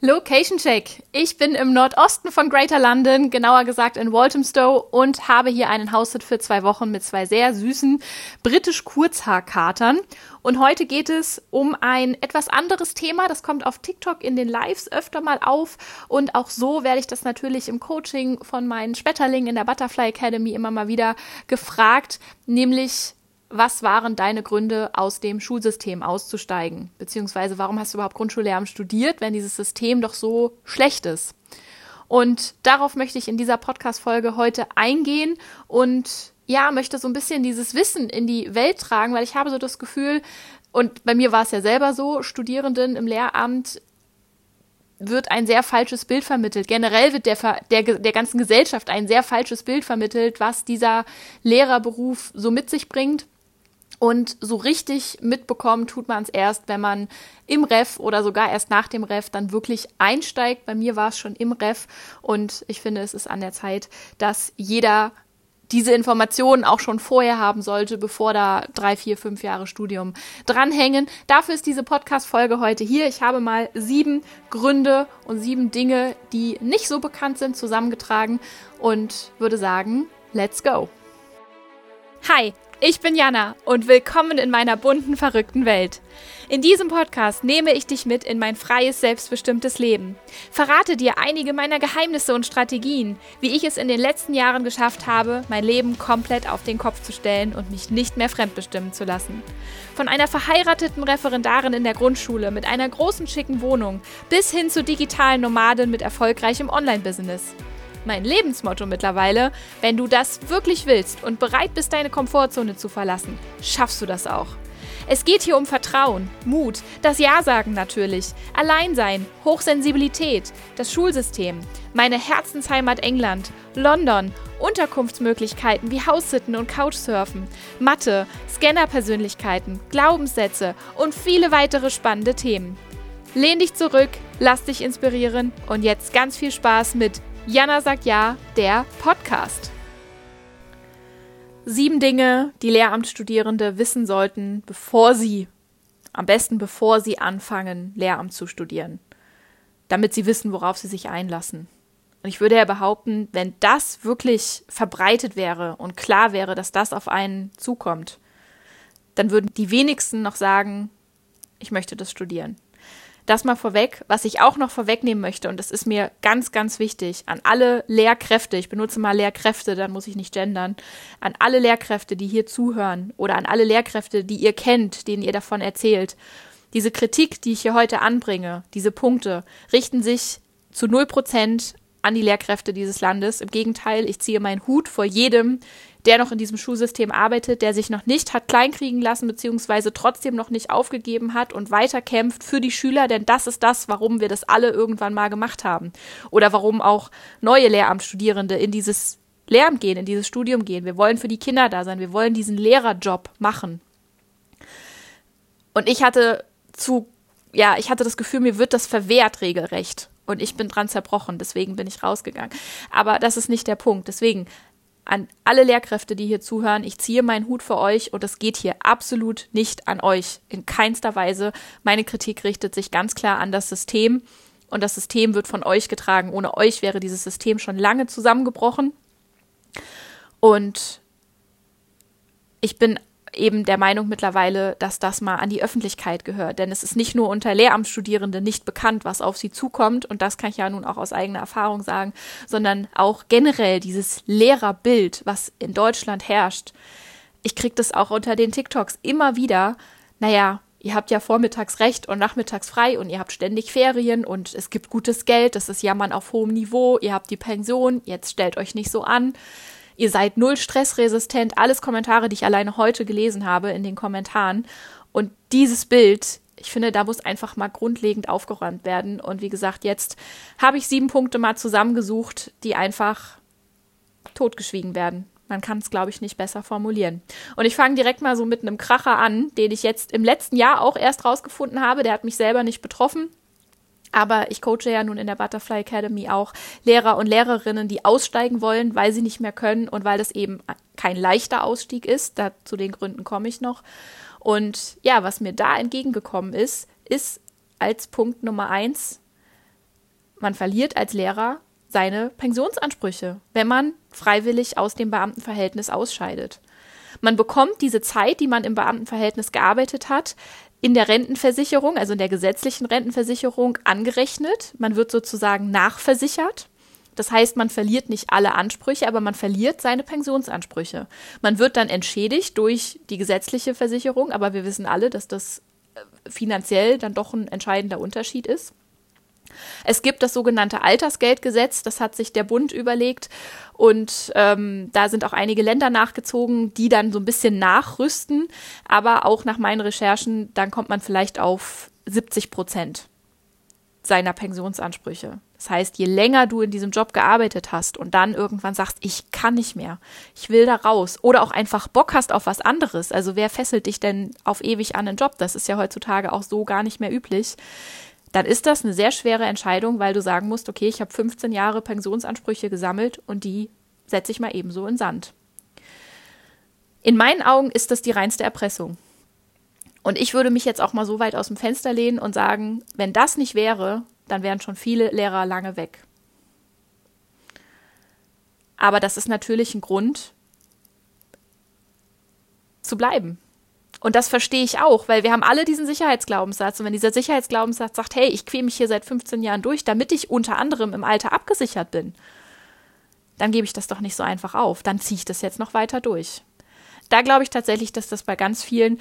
Location Check. Ich bin im Nordosten von Greater London, genauer gesagt in Walthamstow und habe hier einen Haussit für zwei Wochen mit zwei sehr süßen britisch Kurzhaarkatern. Und heute geht es um ein etwas anderes Thema. Das kommt auf TikTok in den Lives öfter mal auf. Und auch so werde ich das natürlich im Coaching von meinen Schmetterlingen in der Butterfly Academy immer mal wieder gefragt, nämlich was waren deine Gründe, aus dem Schulsystem auszusteigen? Beziehungsweise warum hast du überhaupt Grundschullehramt studiert, wenn dieses System doch so schlecht ist? Und darauf möchte ich in dieser Podcast-Folge heute eingehen und ja, möchte so ein bisschen dieses Wissen in die Welt tragen, weil ich habe so das Gefühl, und bei mir war es ja selber so, Studierenden im Lehramt wird ein sehr falsches Bild vermittelt. Generell wird der, der, der ganzen Gesellschaft ein sehr falsches Bild vermittelt, was dieser Lehrerberuf so mit sich bringt. Und so richtig mitbekommen tut man es erst, wenn man im Ref oder sogar erst nach dem Ref dann wirklich einsteigt. Bei mir war es schon im Ref und ich finde, es ist an der Zeit, dass jeder diese Informationen auch schon vorher haben sollte, bevor da drei, vier, fünf Jahre Studium dranhängen. Dafür ist diese Podcast-Folge heute hier. Ich habe mal sieben Gründe und sieben Dinge, die nicht so bekannt sind, zusammengetragen und würde sagen, let's go. Hi, ich bin Jana und willkommen in meiner bunten, verrückten Welt. In diesem Podcast nehme ich dich mit in mein freies, selbstbestimmtes Leben. Verrate dir einige meiner Geheimnisse und Strategien, wie ich es in den letzten Jahren geschafft habe, mein Leben komplett auf den Kopf zu stellen und mich nicht mehr fremdbestimmen zu lassen. Von einer verheirateten Referendarin in der Grundschule mit einer großen, schicken Wohnung bis hin zu digitalen Nomaden mit erfolgreichem Online-Business mein Lebensmotto mittlerweile. Wenn du das wirklich willst und bereit bist, deine Komfortzone zu verlassen, schaffst du das auch. Es geht hier um Vertrauen, Mut, das Ja-Sagen natürlich, Alleinsein, Hochsensibilität, das Schulsystem, meine Herzensheimat England, London, Unterkunftsmöglichkeiten wie Haussitten und Couchsurfen, Mathe, Scannerpersönlichkeiten, Glaubenssätze und viele weitere spannende Themen. Lehn dich zurück, lass dich inspirieren und jetzt ganz viel Spaß mit Jana sagt ja, der Podcast. Sieben Dinge, die Lehramtsstudierende wissen sollten, bevor sie, am besten bevor sie anfangen, Lehramt zu studieren, damit sie wissen, worauf sie sich einlassen. Und ich würde ja behaupten, wenn das wirklich verbreitet wäre und klar wäre, dass das auf einen zukommt, dann würden die wenigsten noch sagen, ich möchte das studieren. Das mal vorweg. Was ich auch noch vorwegnehmen möchte, und das ist mir ganz, ganz wichtig, an alle Lehrkräfte, ich benutze mal Lehrkräfte, dann muss ich nicht gendern, an alle Lehrkräfte, die hier zuhören oder an alle Lehrkräfte, die ihr kennt, denen ihr davon erzählt. Diese Kritik, die ich hier heute anbringe, diese Punkte, richten sich zu null Prozent an die Lehrkräfte dieses Landes. Im Gegenteil, ich ziehe meinen Hut vor jedem, der noch in diesem Schulsystem arbeitet, der sich noch nicht hat kleinkriegen lassen, beziehungsweise trotzdem noch nicht aufgegeben hat und weiter kämpft für die Schüler, denn das ist das, warum wir das alle irgendwann mal gemacht haben. Oder warum auch neue Lehramtsstudierende in dieses Lehramt gehen, in dieses Studium gehen. Wir wollen für die Kinder da sein, wir wollen diesen Lehrerjob machen. Und ich hatte zu, ja, ich hatte das Gefühl, mir wird das verwehrt regelrecht. Und ich bin dran zerbrochen, deswegen bin ich rausgegangen. Aber das ist nicht der Punkt. Deswegen an alle Lehrkräfte, die hier zuhören, ich ziehe meinen Hut für euch und es geht hier absolut nicht an euch. In keinster Weise. Meine Kritik richtet sich ganz klar an das System und das System wird von euch getragen. Ohne euch wäre dieses System schon lange zusammengebrochen. Und ich bin eben der Meinung mittlerweile, dass das mal an die Öffentlichkeit gehört. Denn es ist nicht nur unter Lehramtsstudierenden nicht bekannt, was auf sie zukommt, und das kann ich ja nun auch aus eigener Erfahrung sagen, sondern auch generell dieses Lehrerbild, was in Deutschland herrscht. Ich kriege das auch unter den TikToks immer wieder. Naja, ihr habt ja vormittags recht und nachmittags frei und ihr habt ständig Ferien und es gibt gutes Geld, das ist Jammern auf hohem Niveau, ihr habt die Pension, jetzt stellt euch nicht so an ihr seid null stressresistent. Alles Kommentare, die ich alleine heute gelesen habe in den Kommentaren. Und dieses Bild, ich finde, da muss einfach mal grundlegend aufgeräumt werden. Und wie gesagt, jetzt habe ich sieben Punkte mal zusammengesucht, die einfach totgeschwiegen werden. Man kann es, glaube ich, nicht besser formulieren. Und ich fange direkt mal so mit einem Kracher an, den ich jetzt im letzten Jahr auch erst rausgefunden habe. Der hat mich selber nicht betroffen. Aber ich coache ja nun in der Butterfly Academy auch Lehrer und Lehrerinnen, die aussteigen wollen, weil sie nicht mehr können und weil das eben kein leichter Ausstieg ist. Da, zu den Gründen komme ich noch. Und ja, was mir da entgegengekommen ist, ist als Punkt Nummer eins, man verliert als Lehrer seine Pensionsansprüche, wenn man freiwillig aus dem Beamtenverhältnis ausscheidet. Man bekommt diese Zeit, die man im Beamtenverhältnis gearbeitet hat, in der Rentenversicherung, also in der gesetzlichen Rentenversicherung, angerechnet. Man wird sozusagen nachversichert. Das heißt, man verliert nicht alle Ansprüche, aber man verliert seine Pensionsansprüche. Man wird dann entschädigt durch die gesetzliche Versicherung, aber wir wissen alle, dass das äh, finanziell dann doch ein entscheidender Unterschied ist. Es gibt das sogenannte Altersgeldgesetz, das hat sich der Bund überlegt und ähm, da sind auch einige Länder nachgezogen, die dann so ein bisschen nachrüsten, aber auch nach meinen Recherchen, dann kommt man vielleicht auf 70 Prozent seiner Pensionsansprüche. Das heißt, je länger du in diesem Job gearbeitet hast und dann irgendwann sagst, ich kann nicht mehr, ich will da raus oder auch einfach Bock hast auf was anderes. Also wer fesselt dich denn auf ewig an einen Job? Das ist ja heutzutage auch so gar nicht mehr üblich dann ist das eine sehr schwere Entscheidung, weil du sagen musst, okay, ich habe 15 Jahre Pensionsansprüche gesammelt und die setze ich mal ebenso in Sand. In meinen Augen ist das die reinste Erpressung. Und ich würde mich jetzt auch mal so weit aus dem Fenster lehnen und sagen, wenn das nicht wäre, dann wären schon viele Lehrer lange weg. Aber das ist natürlich ein Grund zu bleiben. Und das verstehe ich auch, weil wir haben alle diesen Sicherheitsglaubenssatz. Und wenn dieser Sicherheitsglaubenssatz sagt, hey, ich quäle mich hier seit 15 Jahren durch, damit ich unter anderem im Alter abgesichert bin, dann gebe ich das doch nicht so einfach auf. Dann ziehe ich das jetzt noch weiter durch. Da glaube ich tatsächlich, dass das bei ganz vielen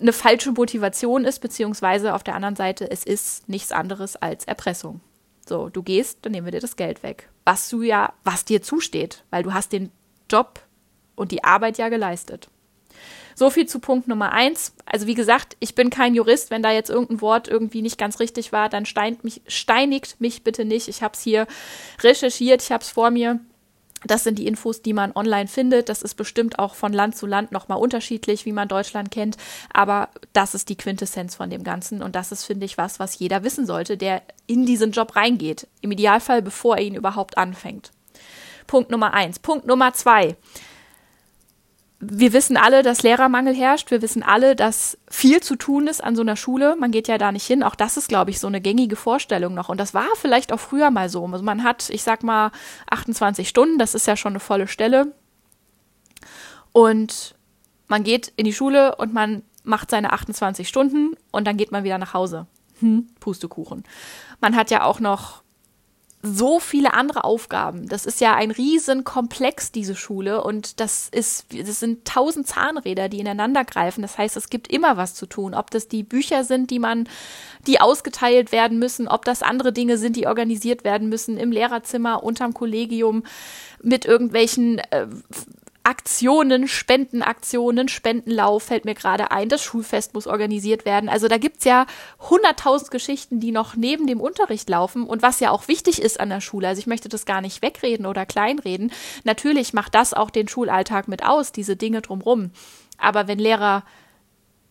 eine falsche Motivation ist, beziehungsweise auf der anderen Seite, es ist nichts anderes als Erpressung. So, du gehst, dann nehmen wir dir das Geld weg. Was du ja, was dir zusteht, weil du hast den Job und die Arbeit ja geleistet. So viel zu Punkt Nummer eins. Also wie gesagt, ich bin kein Jurist. Wenn da jetzt irgendein Wort irgendwie nicht ganz richtig war, dann steinigt mich, steinigt mich bitte nicht. Ich habe es hier recherchiert, ich habe es vor mir. Das sind die Infos, die man online findet. Das ist bestimmt auch von Land zu Land nochmal unterschiedlich, wie man Deutschland kennt. Aber das ist die Quintessenz von dem Ganzen. Und das ist, finde ich, was, was jeder wissen sollte, der in diesen Job reingeht. Im Idealfall, bevor er ihn überhaupt anfängt. Punkt Nummer eins. Punkt Nummer zwei wir wissen alle, dass Lehrermangel herrscht. Wir wissen alle, dass viel zu tun ist an so einer Schule. Man geht ja da nicht hin. Auch das ist, glaube ich, so eine gängige Vorstellung noch. Und das war vielleicht auch früher mal so. Also man hat, ich sag mal, 28 Stunden. Das ist ja schon eine volle Stelle. Und man geht in die Schule und man macht seine 28 Stunden und dann geht man wieder nach Hause. Hm, Pustekuchen. Man hat ja auch noch so viele andere Aufgaben. Das ist ja ein Riesenkomplex, diese Schule. Und das ist, das sind tausend Zahnräder, die ineinander greifen. Das heißt, es gibt immer was zu tun. Ob das die Bücher sind, die man, die ausgeteilt werden müssen, ob das andere Dinge sind, die organisiert werden müssen im Lehrerzimmer, unterm Kollegium, mit irgendwelchen äh, Aktionen, Spendenaktionen, Spendenlauf fällt mir gerade ein, das Schulfest muss organisiert werden. Also da gibt's ja hunderttausend Geschichten, die noch neben dem Unterricht laufen und was ja auch wichtig ist an der Schule. Also ich möchte das gar nicht wegreden oder kleinreden. Natürlich macht das auch den Schulalltag mit aus, diese Dinge drumrum. Aber wenn Lehrer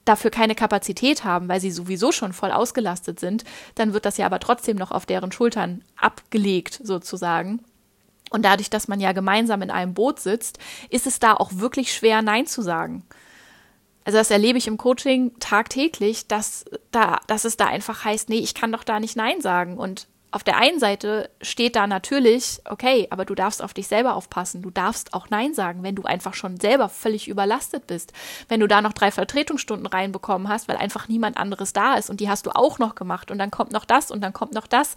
dafür keine Kapazität haben, weil sie sowieso schon voll ausgelastet sind, dann wird das ja aber trotzdem noch auf deren Schultern abgelegt sozusagen. Und dadurch, dass man ja gemeinsam in einem Boot sitzt, ist es da auch wirklich schwer, Nein zu sagen. Also das erlebe ich im Coaching tagtäglich, dass da, dass es da einfach heißt, nee, ich kann doch da nicht Nein sagen. Und auf der einen Seite steht da natürlich, okay, aber du darfst auf dich selber aufpassen. Du darfst auch Nein sagen, wenn du einfach schon selber völlig überlastet bist. Wenn du da noch drei Vertretungsstunden reinbekommen hast, weil einfach niemand anderes da ist und die hast du auch noch gemacht und dann kommt noch das und dann kommt noch das.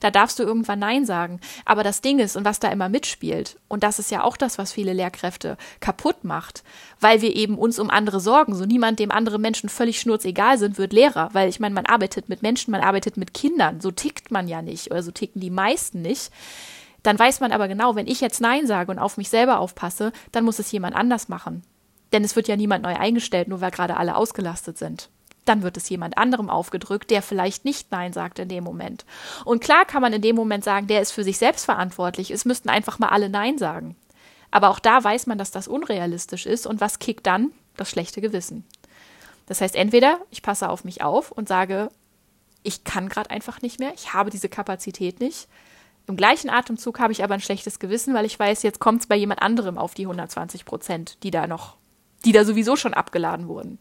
Da darfst du irgendwann Nein sagen. Aber das Ding ist und was da immer mitspielt, und das ist ja auch das, was viele Lehrkräfte kaputt macht, weil wir eben uns um andere sorgen. So niemand, dem andere Menschen völlig schnurzegal sind, wird Lehrer, weil ich meine, man arbeitet mit Menschen, man arbeitet mit Kindern. So tickt man ja nicht nicht oder so ticken die meisten nicht. Dann weiß man aber genau, wenn ich jetzt Nein sage und auf mich selber aufpasse, dann muss es jemand anders machen. Denn es wird ja niemand neu eingestellt, nur weil gerade alle ausgelastet sind. Dann wird es jemand anderem aufgedrückt, der vielleicht nicht Nein sagt in dem Moment. Und klar kann man in dem Moment sagen, der ist für sich selbst verantwortlich. Es müssten einfach mal alle Nein sagen. Aber auch da weiß man, dass das unrealistisch ist. Und was kickt dann? Das schlechte Gewissen. Das heißt, entweder ich passe auf mich auf und sage, ich kann gerade einfach nicht mehr, ich habe diese Kapazität nicht. Im gleichen Atemzug habe ich aber ein schlechtes Gewissen, weil ich weiß, jetzt kommt es bei jemand anderem auf die 120 Prozent, die da noch, die da sowieso schon abgeladen wurden.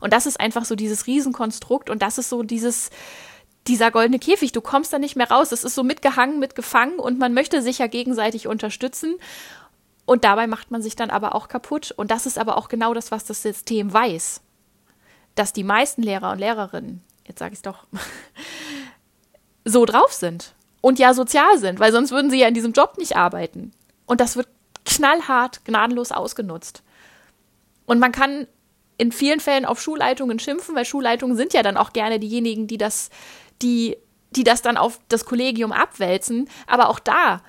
Und das ist einfach so dieses Riesenkonstrukt und das ist so dieses, dieser goldene Käfig, du kommst da nicht mehr raus. Es ist so mitgehangen, mitgefangen und man möchte sich ja gegenseitig unterstützen. Und dabei macht man sich dann aber auch kaputt. Und das ist aber auch genau das, was das System weiß. Dass die meisten Lehrer und Lehrerinnen, jetzt sage ich es doch, so drauf sind und ja sozial sind, weil sonst würden sie ja in diesem Job nicht arbeiten. Und das wird knallhart, gnadenlos ausgenutzt. Und man kann in vielen Fällen auf Schulleitungen schimpfen, weil Schulleitungen sind ja dann auch gerne diejenigen, die das, die, die das dann auf das Kollegium abwälzen. Aber auch da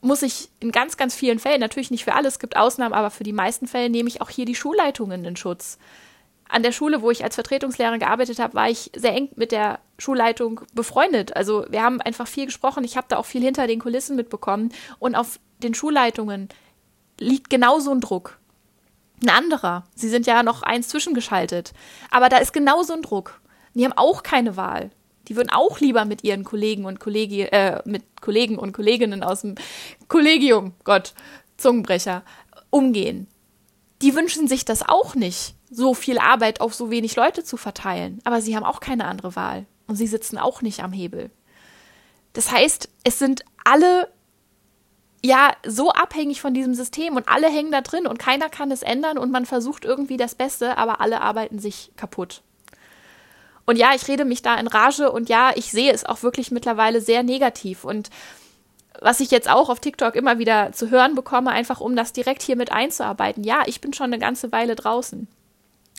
muss ich in ganz, ganz vielen Fällen, natürlich nicht für alles, es gibt Ausnahmen, aber für die meisten Fälle nehme ich auch hier die Schulleitungen in Schutz. An der Schule, wo ich als Vertretungslehrerin gearbeitet habe, war ich sehr eng mit der Schulleitung befreundet. Also wir haben einfach viel gesprochen. Ich habe da auch viel hinter den Kulissen mitbekommen. Und auf den Schulleitungen liegt genau so ein Druck. Ein anderer. Sie sind ja noch eins zwischengeschaltet. Aber da ist genau so ein Druck. Die haben auch keine Wahl. Die würden auch lieber mit ihren Kollegen und Kollegi äh, mit Kollegen und Kolleginnen aus dem Kollegium, Gott, Zungenbrecher, umgehen. Die wünschen sich das auch nicht, so viel Arbeit auf so wenig Leute zu verteilen. Aber sie haben auch keine andere Wahl. Und sie sitzen auch nicht am Hebel. Das heißt, es sind alle ja so abhängig von diesem System und alle hängen da drin und keiner kann es ändern und man versucht irgendwie das Beste, aber alle arbeiten sich kaputt. Und ja, ich rede mich da in Rage und ja, ich sehe es auch wirklich mittlerweile sehr negativ und was ich jetzt auch auf TikTok immer wieder zu hören bekomme, einfach um das direkt hier mit einzuarbeiten. Ja, ich bin schon eine ganze Weile draußen.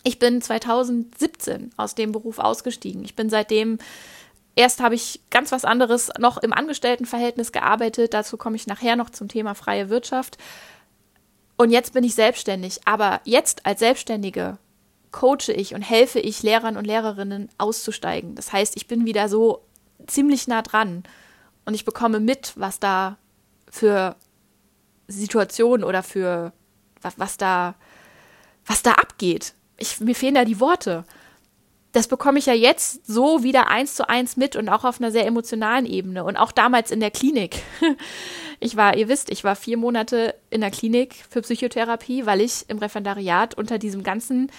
Ich bin 2017 aus dem Beruf ausgestiegen. Ich bin seitdem Erst habe ich ganz was anderes noch im Angestelltenverhältnis gearbeitet. Dazu komme ich nachher noch zum Thema freie Wirtschaft. Und jetzt bin ich selbstständig. Aber jetzt als Selbstständige coache ich und helfe ich Lehrern und Lehrerinnen auszusteigen. Das heißt, ich bin wieder so ziemlich nah dran und ich bekomme mit, was da für Situationen oder für was, da was da abgeht. Ich, mir fehlen da die Worte das bekomme ich ja jetzt so wieder eins zu eins mit und auch auf einer sehr emotionalen Ebene und auch damals in der Klinik. Ich war, ihr wisst, ich war vier Monate in der Klinik für Psychotherapie, weil ich im Referendariat unter diesem ganzen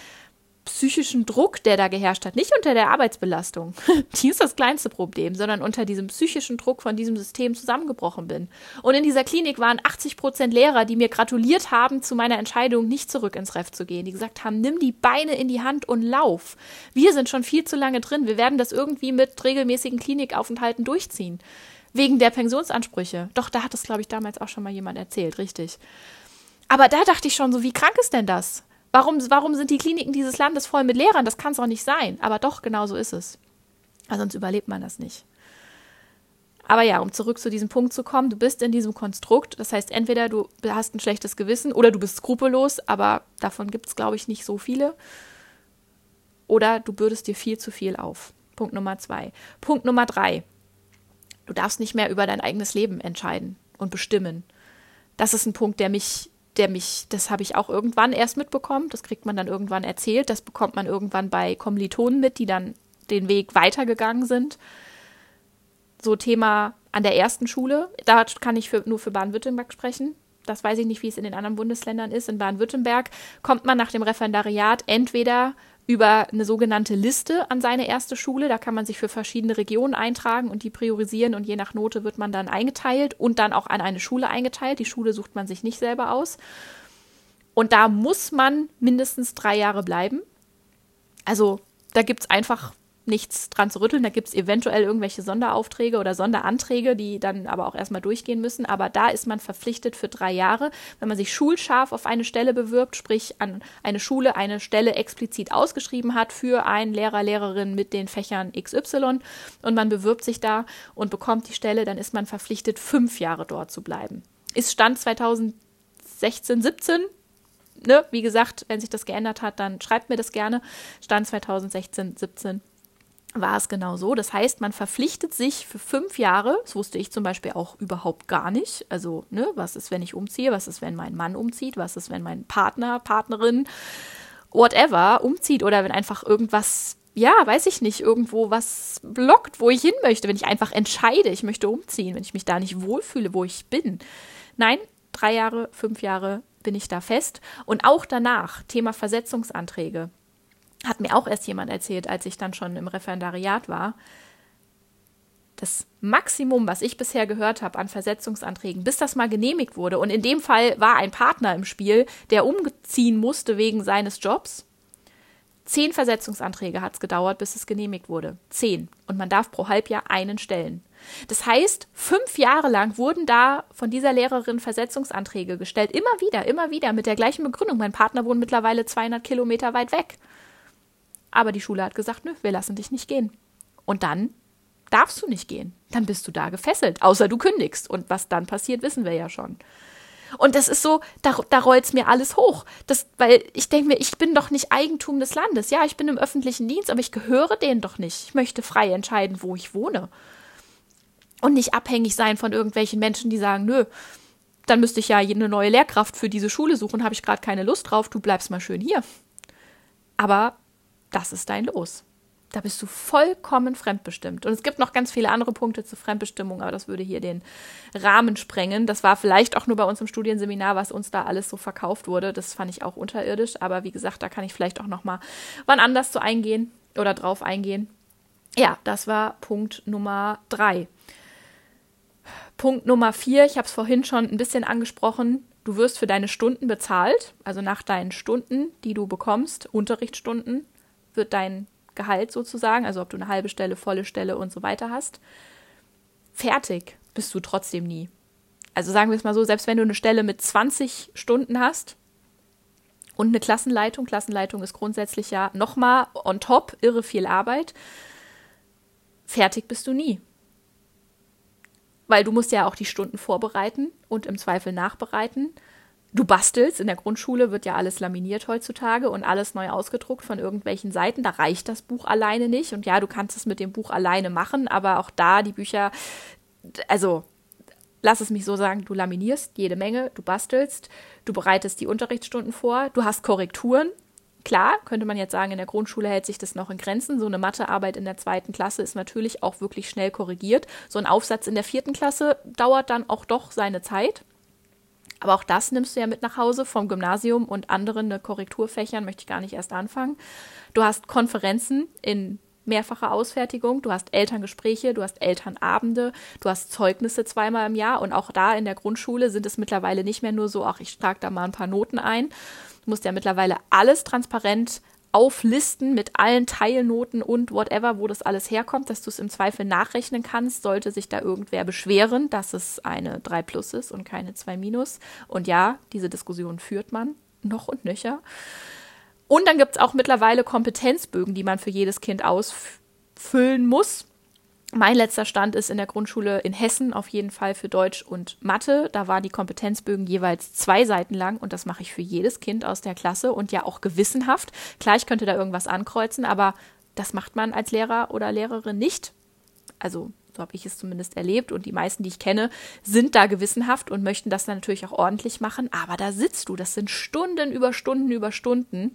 psychischen Druck, der da geherrscht hat, nicht unter der Arbeitsbelastung, die ist das kleinste Problem, sondern unter diesem psychischen Druck von diesem System zusammengebrochen bin. Und in dieser Klinik waren 80 Prozent Lehrer, die mir gratuliert haben zu meiner Entscheidung, nicht zurück ins Ref zu gehen, die gesagt haben, nimm die Beine in die Hand und lauf. Wir sind schon viel zu lange drin, wir werden das irgendwie mit regelmäßigen Klinikaufenthalten durchziehen. Wegen der Pensionsansprüche. Doch, da hat es, glaube ich, damals auch schon mal jemand erzählt, richtig. Aber da dachte ich schon so, wie krank ist denn das? Warum, warum sind die Kliniken dieses Landes voll mit Lehrern? Das kann es auch nicht sein. Aber doch, genau so ist es. Aber sonst überlebt man das nicht. Aber ja, um zurück zu diesem Punkt zu kommen, du bist in diesem Konstrukt. Das heißt, entweder du hast ein schlechtes Gewissen oder du bist skrupellos, aber davon gibt es, glaube ich, nicht so viele. Oder du bürdest dir viel zu viel auf. Punkt Nummer zwei. Punkt Nummer drei. Du darfst nicht mehr über dein eigenes Leben entscheiden und bestimmen. Das ist ein Punkt, der mich der mich, das habe ich auch irgendwann erst mitbekommen, das kriegt man dann irgendwann erzählt, das bekommt man irgendwann bei Kommilitonen mit, die dann den Weg weitergegangen sind. So Thema an der ersten Schule, da kann ich für, nur für Baden-Württemberg sprechen. Das weiß ich nicht, wie es in den anderen Bundesländern ist. In Baden-Württemberg kommt man nach dem Referendariat entweder über eine sogenannte Liste an seine erste Schule. Da kann man sich für verschiedene Regionen eintragen und die priorisieren und je nach Note wird man dann eingeteilt und dann auch an eine Schule eingeteilt. Die Schule sucht man sich nicht selber aus. Und da muss man mindestens drei Jahre bleiben. Also da gibt es einfach nichts dran zu rütteln. Da gibt es eventuell irgendwelche Sonderaufträge oder Sonderanträge, die dann aber auch erstmal durchgehen müssen. Aber da ist man verpflichtet für drei Jahre, wenn man sich schulscharf auf eine Stelle bewirbt, sprich an eine Schule eine Stelle explizit ausgeschrieben hat für einen Lehrer, Lehrerin mit den Fächern XY und man bewirbt sich da und bekommt die Stelle, dann ist man verpflichtet, fünf Jahre dort zu bleiben. Ist Stand 2016, 17 Ne, wie gesagt, wenn sich das geändert hat, dann schreibt mir das gerne. Stand 2016, 17 war es genau so. Das heißt, man verpflichtet sich für fünf Jahre, das wusste ich zum Beispiel auch überhaupt gar nicht. Also, ne, was ist, wenn ich umziehe? Was ist, wenn mein Mann umzieht? Was ist, wenn mein Partner, Partnerin, whatever, umzieht oder wenn einfach irgendwas, ja, weiß ich nicht, irgendwo was blockt, wo ich hin möchte, wenn ich einfach entscheide, ich möchte umziehen, wenn ich mich da nicht wohlfühle, wo ich bin. Nein, drei Jahre, fünf Jahre bin ich da fest. Und auch danach, Thema Versetzungsanträge hat mir auch erst jemand erzählt, als ich dann schon im Referendariat war. das Maximum, was ich bisher gehört habe an Versetzungsanträgen, bis das mal genehmigt wurde. Und in dem Fall war ein Partner im Spiel, der umziehen musste wegen seines Jobs. Zehn Versetzungsanträge hat es gedauert, bis es genehmigt wurde. Zehn. Und man darf pro Halbjahr einen stellen. Das heißt, fünf Jahre lang wurden da von dieser Lehrerin Versetzungsanträge gestellt. Immer wieder, immer wieder mit der gleichen Begründung. Mein Partner wohnt mittlerweile 200 Kilometer weit weg. Aber die Schule hat gesagt, nö, wir lassen dich nicht gehen. Und dann darfst du nicht gehen. Dann bist du da gefesselt, außer du kündigst. Und was dann passiert, wissen wir ja schon. Und das ist so, da, da rollt es mir alles hoch. Das, weil ich denke mir, ich bin doch nicht Eigentum des Landes. Ja, ich bin im öffentlichen Dienst, aber ich gehöre denen doch nicht. Ich möchte frei entscheiden, wo ich wohne. Und nicht abhängig sein von irgendwelchen Menschen, die sagen, nö, dann müsste ich ja eine neue Lehrkraft für diese Schule suchen, habe ich gerade keine Lust drauf, du bleibst mal schön hier. Aber das ist dein Los. Da bist du vollkommen fremdbestimmt. Und es gibt noch ganz viele andere Punkte zur Fremdbestimmung, aber das würde hier den Rahmen sprengen. Das war vielleicht auch nur bei uns im Studienseminar, was uns da alles so verkauft wurde. Das fand ich auch unterirdisch. Aber wie gesagt, da kann ich vielleicht auch noch mal wann anders zu eingehen oder drauf eingehen. Ja, das war Punkt Nummer drei. Punkt Nummer vier, ich habe es vorhin schon ein bisschen angesprochen. Du wirst für deine Stunden bezahlt, also nach deinen Stunden, die du bekommst, Unterrichtsstunden, wird dein Gehalt sozusagen, also ob du eine halbe Stelle, volle Stelle und so weiter hast. Fertig bist du trotzdem nie. Also sagen wir es mal so, selbst wenn du eine Stelle mit 20 Stunden hast und eine Klassenleitung, Klassenleitung ist grundsätzlich ja nochmal on top irre viel Arbeit, fertig bist du nie. Weil du musst ja auch die Stunden vorbereiten und im Zweifel nachbereiten du bastelst. In der Grundschule wird ja alles laminiert heutzutage und alles neu ausgedruckt von irgendwelchen Seiten. Da reicht das Buch alleine nicht. Und ja, du kannst es mit dem Buch alleine machen, aber auch da die Bücher, also lass es mich so sagen, du laminierst jede Menge, du bastelst, du bereitest die Unterrichtsstunden vor, du hast Korrekturen. Klar, könnte man jetzt sagen, in der Grundschule hält sich das noch in Grenzen. So eine Mathearbeit in der zweiten Klasse ist natürlich auch wirklich schnell korrigiert. So ein Aufsatz in der vierten Klasse dauert dann auch doch seine Zeit. Aber auch das nimmst du ja mit nach Hause vom Gymnasium und anderen Korrekturfächern, möchte ich gar nicht erst anfangen. Du hast Konferenzen in mehrfacher Ausfertigung, du hast Elterngespräche, du hast Elternabende, du hast Zeugnisse zweimal im Jahr und auch da in der Grundschule sind es mittlerweile nicht mehr nur so, ach, ich trage da mal ein paar Noten ein. Du musst ja mittlerweile alles transparent auflisten mit allen Teilnoten und whatever, wo das alles herkommt, dass du es im Zweifel nachrechnen kannst, sollte sich da irgendwer beschweren, dass es eine 3 plus ist und keine 2 minus. Und ja, diese Diskussion führt man noch und nöcher. Und dann gibt es auch mittlerweile Kompetenzbögen, die man für jedes Kind ausfüllen muss. Mein letzter Stand ist in der Grundschule in Hessen auf jeden Fall für Deutsch und Mathe. Da waren die Kompetenzbögen jeweils zwei Seiten lang und das mache ich für jedes Kind aus der Klasse und ja auch gewissenhaft. Klar, ich könnte da irgendwas ankreuzen, aber das macht man als Lehrer oder Lehrerin nicht. Also so habe ich es zumindest erlebt und die meisten, die ich kenne, sind da gewissenhaft und möchten das dann natürlich auch ordentlich machen. Aber da sitzt du, das sind Stunden über Stunden über Stunden